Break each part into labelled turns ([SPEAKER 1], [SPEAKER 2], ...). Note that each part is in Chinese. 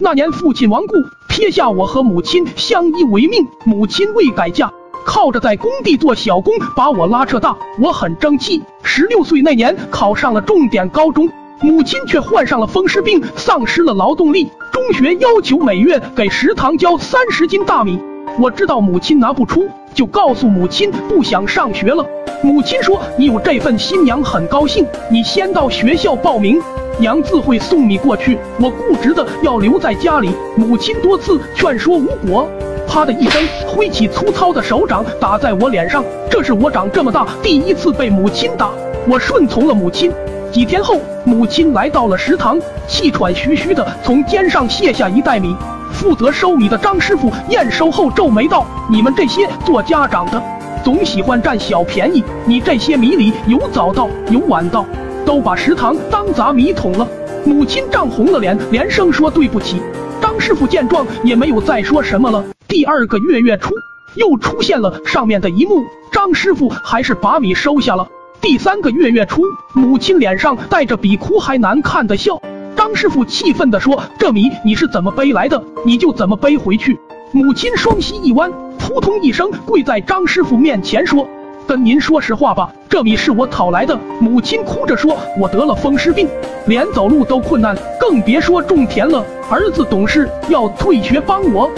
[SPEAKER 1] 那年父亲亡故，撇下我和母亲相依为命。母亲未改嫁，靠着在工地做小工把我拉扯大。我很争气，十六岁那年考上了重点高中。母亲却患上了风湿病，丧失了劳动力。中学要求每月给食堂交三十斤大米，我知道母亲拿不出，就告诉母亲不想上学了。母亲说：“你有这份心，娘很高兴。你先到学校报名，娘自会送你过去。”我固执的要留在家里，母亲多次劝说无果。啪的一声，挥起粗糙的手掌打在我脸上。这是我长这么大第一次被母亲打，我顺从了母亲。几天后，母亲来到了食堂，气喘吁吁的从肩上卸下一袋米。负责收米的张师傅验收后皱眉道：“你们这些做家长的，总喜欢占小便宜。你这些米里有早到，有晚到，都把食堂当砸米桶了。”母亲涨红了脸，连声说对不起。张师傅见状也没有再说什么了。第二个月月初，又出现了上面的一幕，张师傅还是把米收下了。第三个月月初，母亲脸上带着比哭还难看的笑。张师傅气愤地说：“这米你是怎么背来的，你就怎么背回去。”母亲双膝一弯，扑通一声跪在张师傅面前说：“跟您说实话吧，这米是我讨来的。”母亲哭着说：“我得了风湿病，连走路都困难，更别说种田了。儿子懂事，要退学帮我。”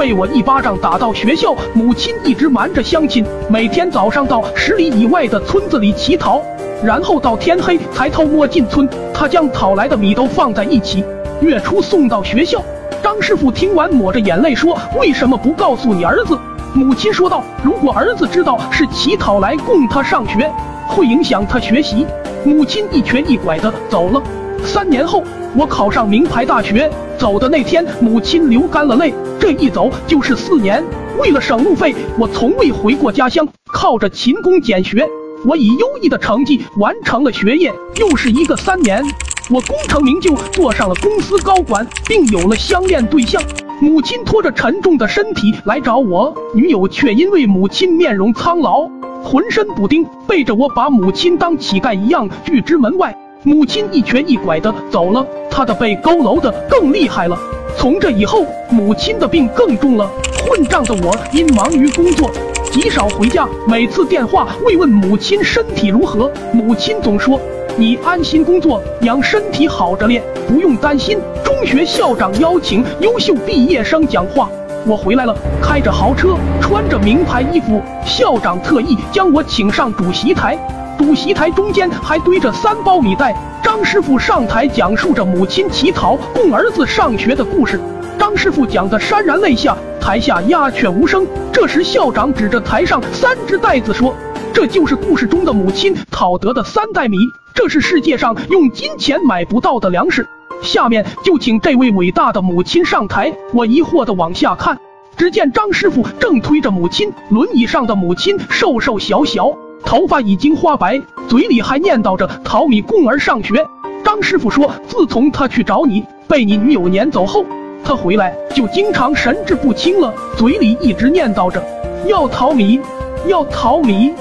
[SPEAKER 1] 被我一巴掌打到学校，母亲一直瞒着乡亲，每天早上到十里以外的村子里乞讨，然后到天黑才偷摸进村。他将讨来的米都放在一起，月初送到学校。张师傅听完抹着眼泪说：“为什么不告诉你儿子？”母亲说道：“如果儿子知道是乞讨来供他上学，会影响他学习。”母亲一瘸一拐的走了。三年后，我考上名牌大学。走的那天，母亲流干了泪。这一走就是四年。为了省路费，我从未回过家乡，靠着勤工俭学，我以优异的成绩完成了学业。又是一个三年，我功成名就，做上了公司高管，并有了相恋对象。母亲拖着沉重的身体来找我，女友却因为母亲面容苍老，浑身补丁，背着我把母亲当乞丐一样拒之门外。母亲一瘸一拐的走了，她的背佝偻的更厉害了。从这以后，母亲的病更重了。混账的我因忙于工作，极少回家。每次电话慰问母亲身体如何，母亲总说：“你安心工作，娘身体好着咧，不用担心。”中学校长邀请优秀毕业生讲话，我回来了，开着豪车，穿着名牌衣服，校长特意将我请上主席台。主席台中间还堆着三包米袋，张师傅上台讲述着母亲乞讨供儿子上学的故事。张师傅讲得潸然泪下，台下鸦雀无声。这时校长指着台上三只袋子说：“这就是故事中的母亲讨得的三袋米，这是世界上用金钱买不到的粮食。”下面就请这位伟大的母亲上台。我疑惑地往下看，只见张师傅正推着母亲，轮椅上的母亲瘦瘦小小。头发已经花白，嘴里还念叨着淘米供儿上学。张师傅说，自从他去找你，被你女友撵走后，他回来就经常神志不清了，嘴里一直念叨着要淘米，要淘米。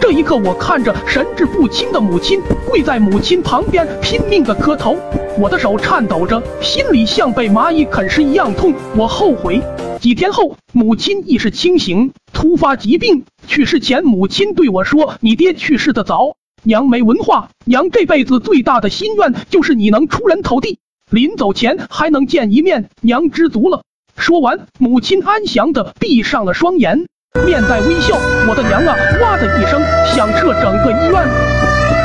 [SPEAKER 1] 这一刻，我看着神志不清的母亲，跪在母亲旁边拼命的磕头，我的手颤抖着，心里像被蚂蚁啃食一样痛。我后悔。几天后，母亲意识清醒，突发疾病。去世前，母亲对我说：“你爹去世的早，娘没文化，娘这辈子最大的心愿就是你能出人头地，临走前还能见一面，娘知足了。”说完，母亲安详的闭上了双眼，面带微笑。我的娘啊，哇的一声，响彻整个医院。